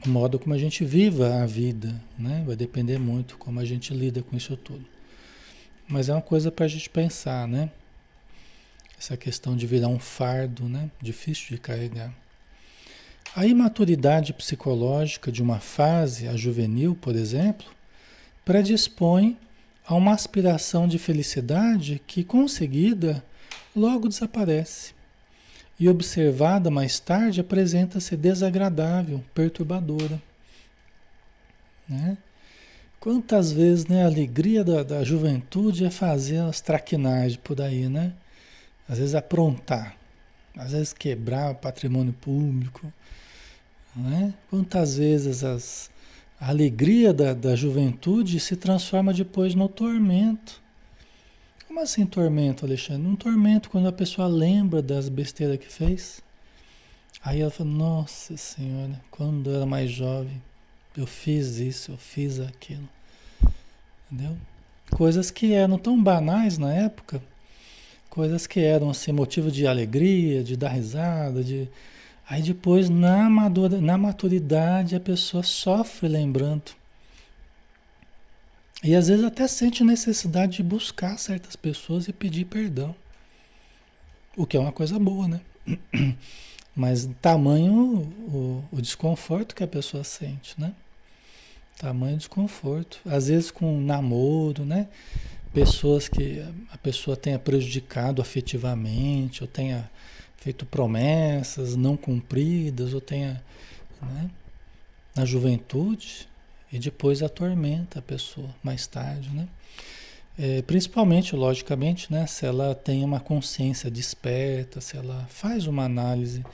o modo como a gente viva a vida, né? Vai depender muito como a gente lida com isso tudo. Mas é uma coisa para a gente pensar, né? Essa questão de virar um fardo, né? Difícil de carregar. A imaturidade psicológica de uma fase, a juvenil, por exemplo, predispõe a uma aspiração de felicidade que, conseguida, logo desaparece e observada mais tarde apresenta-se desagradável, perturbadora. Né? Quantas vezes né, a alegria da, da juventude é fazer as traquinagens por aí, né? Às vezes aprontar, às vezes quebrar o patrimônio público. Né? Quantas vezes as, a alegria da, da juventude se transforma depois no tormento como assim tormento, Alexandre? Um tormento quando a pessoa lembra das besteiras que fez. Aí ela fala, nossa senhora, quando eu era mais jovem, eu fiz isso, eu fiz aquilo. Entendeu? Coisas que eram tão banais na época, coisas que eram assim, motivo de alegria, de dar risada, de. Aí depois, na, na maturidade, a pessoa sofre lembrando. E às vezes até sente necessidade de buscar certas pessoas e pedir perdão. O que é uma coisa boa, né? <clears throat> Mas tamanho o, o desconforto que a pessoa sente, né? Tamanho desconforto. Às vezes com namoro, né? pessoas que a pessoa tenha prejudicado afetivamente, ou tenha feito promessas não cumpridas, ou tenha, né, na juventude, e depois atormenta a pessoa mais tarde, né? É, principalmente, logicamente, né, se ela tem uma consciência desperta, se ela faz uma análise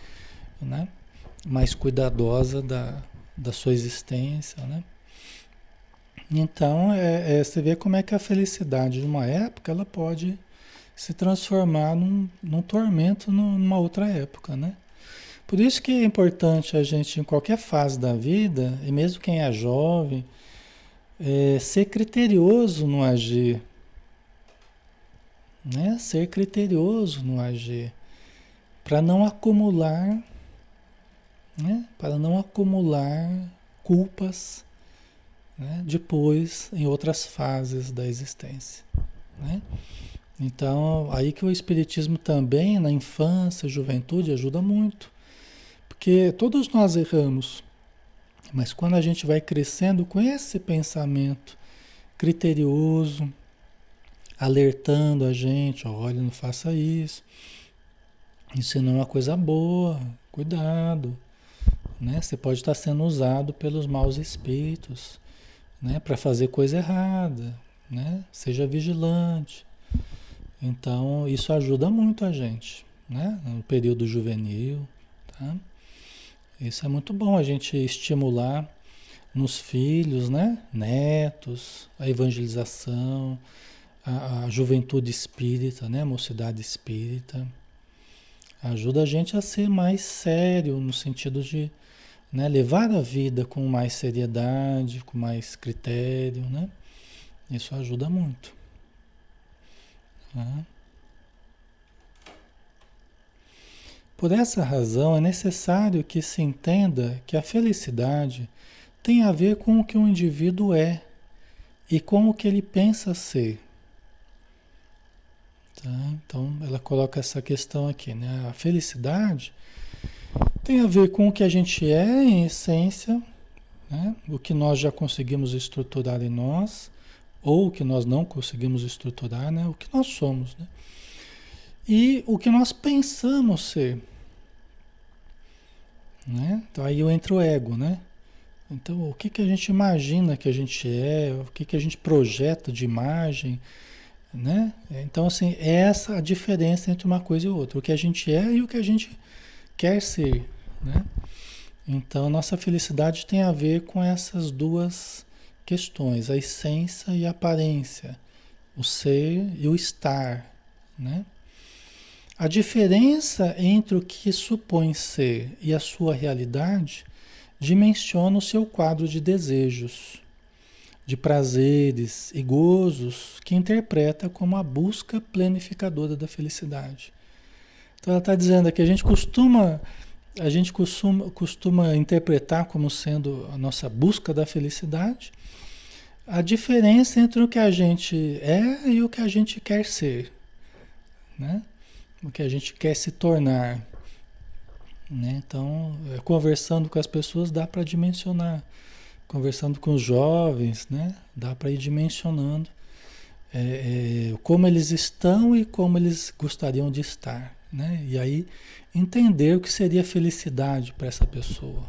né, mais cuidadosa da, da sua existência, né? Então, é, é, você vê como é que a felicidade de uma época ela pode se transformar num, num tormento numa outra época, né? Por isso que é importante a gente, em qualquer fase da vida, e mesmo quem é jovem, é, ser criterioso no agir. Né? Ser criterioso no agir. Para não acumular, né? para não acumular culpas né? depois em outras fases da existência. Né? Então, aí que o Espiritismo também, na infância, juventude, ajuda muito. Porque todos nós erramos, mas quando a gente vai crescendo com esse pensamento criterioso, alertando a gente, olha, não faça isso, isso não é uma coisa boa, cuidado, né? Você pode estar sendo usado pelos maus espíritos né, para fazer coisa errada, né? Seja vigilante. Então, isso ajuda muito a gente, né? No período juvenil, tá? Isso é muito bom a gente estimular nos filhos, né? Netos, a evangelização, a, a juventude espírita, né? A mocidade espírita. Ajuda a gente a ser mais sério no sentido de né? levar a vida com mais seriedade, com mais critério, né? Isso ajuda muito. Por essa razão, é necessário que se entenda que a felicidade tem a ver com o que um indivíduo é e com o que ele pensa ser. Tá? Então, ela coloca essa questão aqui, né? A felicidade tem a ver com o que a gente é em essência, né? o que nós já conseguimos estruturar em nós, ou o que nós não conseguimos estruturar, né? o que nós somos. Né? E o que nós pensamos ser. Né? Então aí entra o ego, né? Então, o que, que a gente imagina que a gente é, o que, que a gente projeta de imagem, né? Então, assim, é essa a diferença entre uma coisa e outra. O que a gente é e o que a gente quer ser, né? Então, nossa felicidade tem a ver com essas duas questões, a essência e a aparência, o ser e o estar, né? A diferença entre o que supõe ser e a sua realidade dimensiona o seu quadro de desejos, de prazeres e gozos que interpreta como a busca planificadora da felicidade. Então ela está dizendo aqui, a gente costuma, a gente costuma, costuma interpretar como sendo a nossa busca da felicidade, a diferença entre o que a gente é e o que a gente quer ser, né? O que a gente quer se tornar. Né? Então, é, conversando com as pessoas dá para dimensionar. Conversando com os jovens, né? dá para ir dimensionando é, é, como eles estão e como eles gostariam de estar. Né? E aí entender o que seria felicidade para essa pessoa.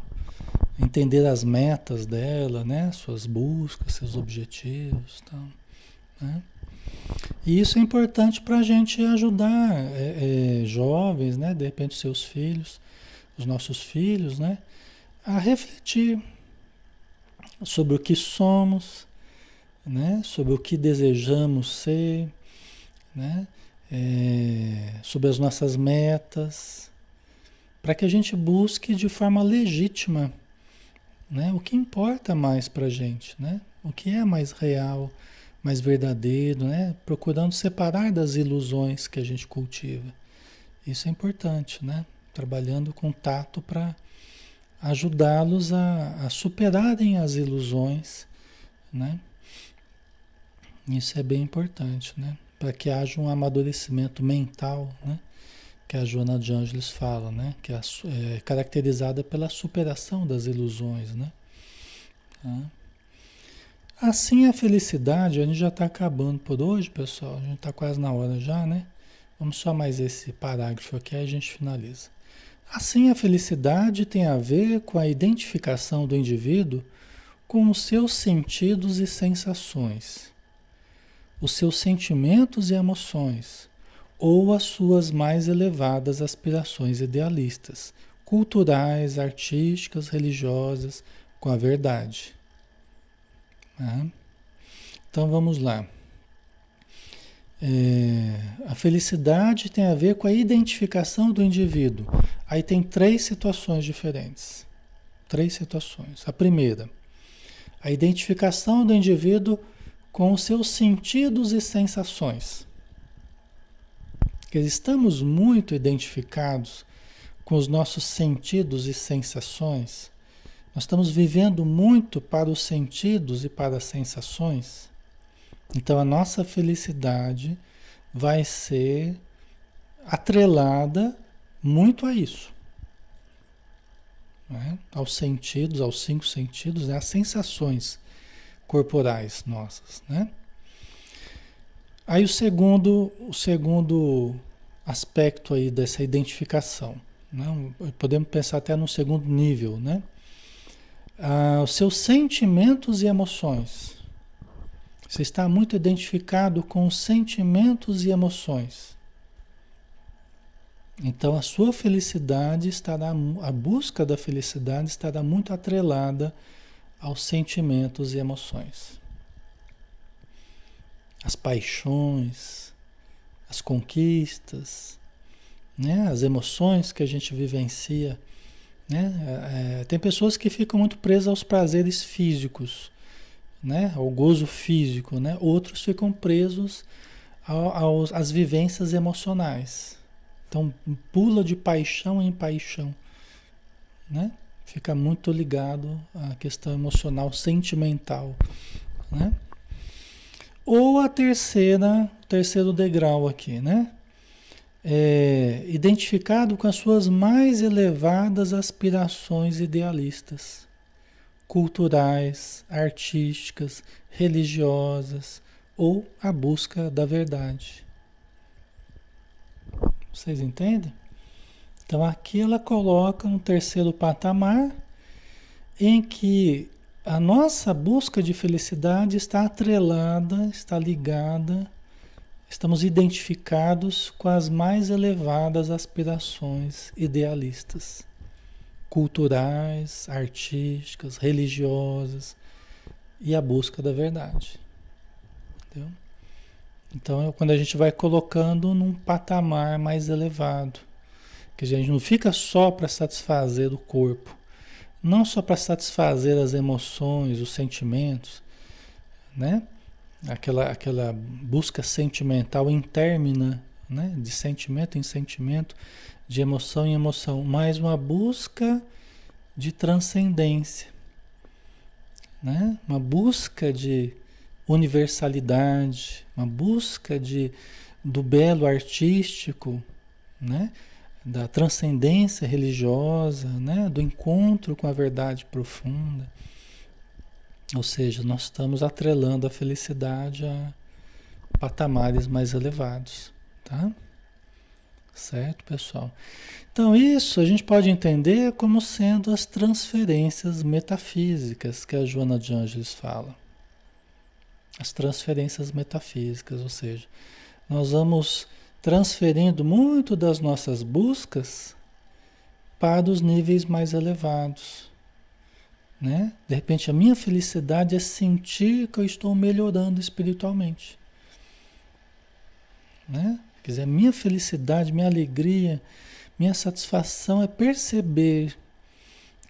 Entender as metas dela, né? suas buscas, seus objetivos. Tal, né? E isso é importante para a gente ajudar é, é, jovens, né? de repente seus filhos, os nossos filhos, né? a refletir sobre o que somos, né? sobre o que desejamos ser, né? é, sobre as nossas metas, para que a gente busque de forma legítima né, o que importa mais para a gente, né? o que é mais real, mais verdadeiro, né? procurando separar das ilusões que a gente cultiva. Isso é importante, né? trabalhando com tato para ajudá-los a, a superarem as ilusões. Né? Isso é bem importante, né? para que haja um amadurecimento mental, né? que a Joana de Ângeles fala, né? que é, é caracterizada pela superação das ilusões. Né? Tá? Assim a felicidade, a gente já está acabando por hoje, pessoal. A gente está quase na hora já, né? Vamos só mais esse parágrafo aqui, a gente finaliza. Assim a felicidade tem a ver com a identificação do indivíduo com os seus sentidos e sensações, os seus sentimentos e emoções, ou as suas mais elevadas aspirações idealistas, culturais, artísticas, religiosas, com a verdade. Então vamos lá. É, a felicidade tem a ver com a identificação do indivíduo. Aí tem três situações diferentes. Três situações. A primeira, a identificação do indivíduo com os seus sentidos e sensações. Porque estamos muito identificados com os nossos sentidos e sensações nós estamos vivendo muito para os sentidos e para as sensações. Então a nossa felicidade vai ser atrelada muito a isso. Né? Aos sentidos, aos cinco sentidos, né? às sensações corporais nossas. Né? Aí o segundo, o segundo aspecto aí dessa identificação. Né? Podemos pensar até no segundo nível, né? Ah, os seus sentimentos e emoções. Você está muito identificado com os sentimentos e emoções. Então a sua felicidade estará, a busca da felicidade estará muito atrelada aos sentimentos e emoções. As paixões, as conquistas, né? as emoções que a gente vivencia né? É, é, tem pessoas que ficam muito presas aos prazeres físicos, né? ao gozo físico, né? outros ficam presos ao, aos, às vivências emocionais. Então pula de paixão em paixão, né? fica muito ligado à questão emocional, sentimental. Né? Ou a terceira, terceiro degrau aqui, né? É, identificado com as suas mais elevadas aspirações idealistas, culturais, artísticas, religiosas ou a busca da verdade. Vocês entendem? Então aqui ela coloca um terceiro patamar em que a nossa busca de felicidade está atrelada, está ligada Estamos identificados com as mais elevadas aspirações idealistas, culturais, artísticas, religiosas e a busca da verdade. Entendeu? Então, é quando a gente vai colocando num patamar mais elevado, que a gente não fica só para satisfazer o corpo, não só para satisfazer as emoções, os sentimentos, né? Aquela, aquela busca sentimental intermina, né? de sentimento em sentimento, de emoção em emoção, mas uma busca de transcendência, né? uma busca de universalidade, uma busca de, do belo artístico, né? da transcendência religiosa, né? do encontro com a verdade profunda. Ou seja, nós estamos atrelando a felicidade a patamares mais elevados, tá? Certo, pessoal? Então, isso a gente pode entender como sendo as transferências metafísicas que a Joana de Ângeles fala. As transferências metafísicas, ou seja, nós vamos transferindo muito das nossas buscas para os níveis mais elevados. Né? De repente, a minha felicidade é sentir que eu estou melhorando espiritualmente. Né? Quer dizer, minha felicidade, minha alegria, minha satisfação é perceber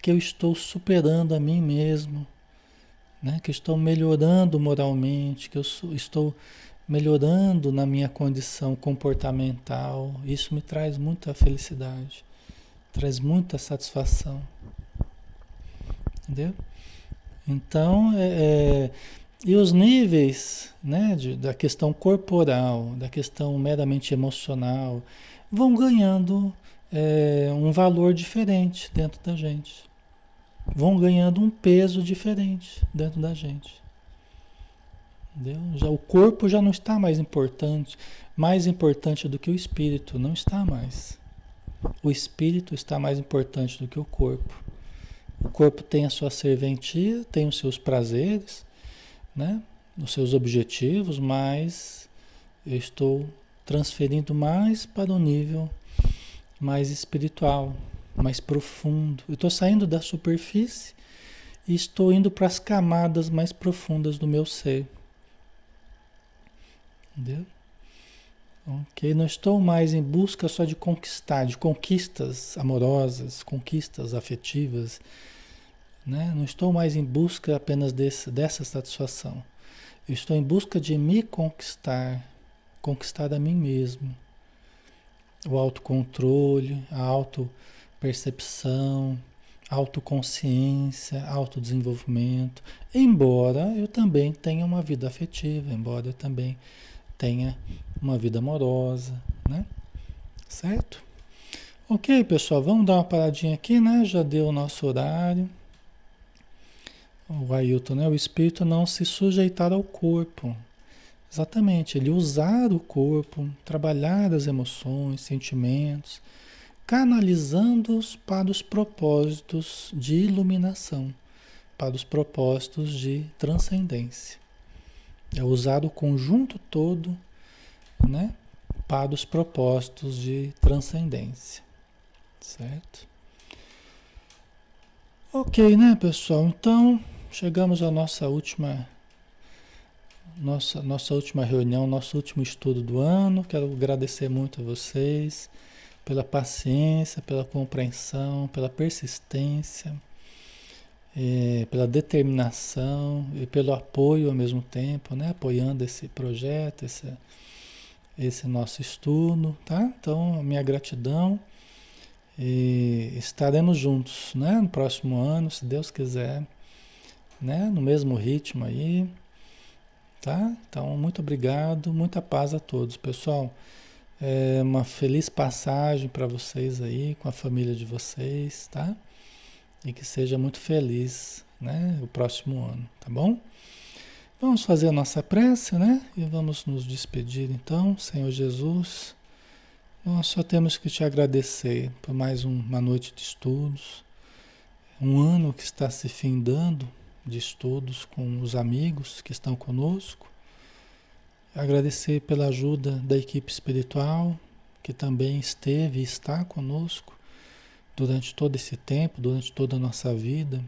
que eu estou superando a mim mesmo, né? que eu estou melhorando moralmente, que eu estou melhorando na minha condição comportamental. Isso me traz muita felicidade, traz muita satisfação. Entendeu? Então, é, é, e os níveis né, de, da questão corporal, da questão meramente emocional, vão ganhando é, um valor diferente dentro da gente. Vão ganhando um peso diferente dentro da gente. Entendeu? Já, o corpo já não está mais importante, mais importante do que o espírito, não está mais. O espírito está mais importante do que o corpo. O corpo tem a sua serventia, tem os seus prazeres, né? os seus objetivos, mas eu estou transferindo mais para o nível mais espiritual, mais profundo. Eu estou saindo da superfície e estou indo para as camadas mais profundas do meu ser. Entendeu? Ok? Não estou mais em busca só de conquistar, de conquistas amorosas, conquistas afetivas. Né? Não estou mais em busca apenas desse, dessa satisfação. Eu estou em busca de me conquistar, conquistar a mim mesmo. O autocontrole, a autopercepção, autoconsciência, autodesenvolvimento. Embora eu também tenha uma vida afetiva, embora eu também tenha uma vida amorosa, né? Certo? Ok, pessoal, vamos dar uma paradinha aqui, né? Já deu o nosso horário. O Ailton, né? O espírito não se sujeitar ao corpo. Exatamente, ele usar o corpo, trabalhar as emoções, sentimentos, canalizando-os para os propósitos de iluminação, para os propósitos de transcendência. É usar o conjunto todo, né, para os propósitos de transcendência. Certo? Ok, né, pessoal? Então, chegamos à nossa última nossa, nossa última reunião, nosso último estudo do ano. Quero agradecer muito a vocês pela paciência, pela compreensão, pela persistência é, pela determinação e pelo apoio ao mesmo tempo, né? apoiando esse projeto, esse, esse nosso estudo, tá? Então, minha gratidão e estaremos juntos, né? No próximo ano, se Deus quiser, né? No mesmo ritmo aí, tá? Então, muito obrigado, muita paz a todos, pessoal. É uma feliz passagem para vocês aí, com a família de vocês, tá? E que seja muito feliz, né, o próximo ano, tá bom? Vamos fazer a nossa prece, né? E vamos nos despedir então, Senhor Jesus. Nós só temos que te agradecer por mais uma noite de estudos, um ano que está se findando de estudos com os amigos que estão conosco. Agradecer pela ajuda da equipe espiritual que também esteve e está conosco durante todo esse tempo, durante toda a nossa vida.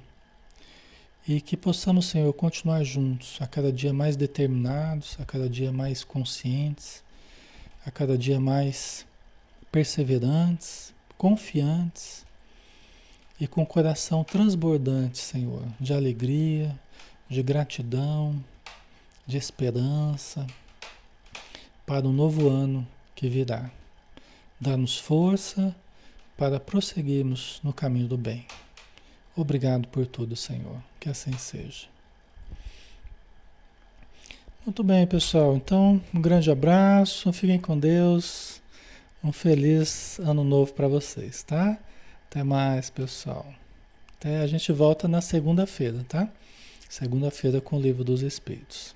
E que possamos, Senhor, continuar juntos, a cada dia mais determinados, a cada dia mais conscientes, a cada dia mais perseverantes, confiantes e com o coração transbordante, Senhor, de alegria, de gratidão, de esperança para o novo ano que virá. Dá-nos força para prosseguirmos no caminho do bem. Obrigado por tudo, Senhor. Que assim seja. Muito bem, pessoal. Então, um grande abraço. Fiquem com Deus. Um feliz ano novo para vocês, tá? Até mais, pessoal. Até a gente volta na segunda-feira, tá? Segunda-feira com o Livro dos Espíritos.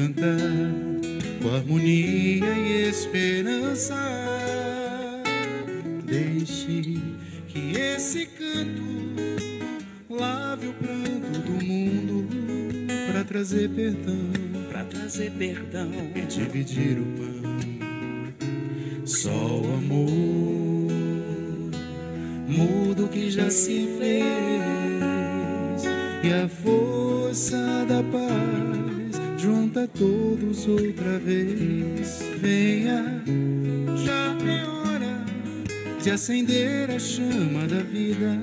cantar com harmonia e esperança. Deixe que esse canto lave o pranto do mundo para trazer perdão, para trazer perdão e dividir o pão. Acender a chama da vida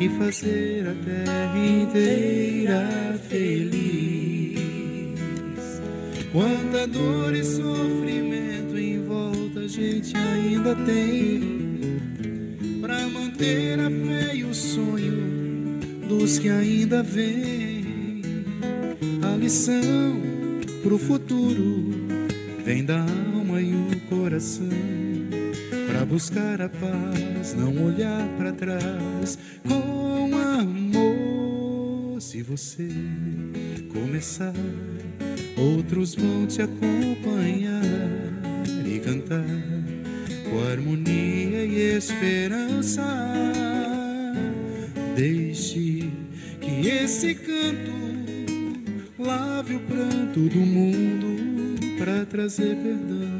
e fazer a terra inteira feliz. Quanta dor e sofrimento em volta a gente ainda tem para manter a fé e o sonho dos que ainda vêm. A lição pro futuro vem da alma e o coração para buscar a paz, não olhar para trás com amor. Se você começar, outros vão te acompanhar e cantar com harmonia e esperança. Deixe que esse canto lave o pranto do mundo para trazer perdão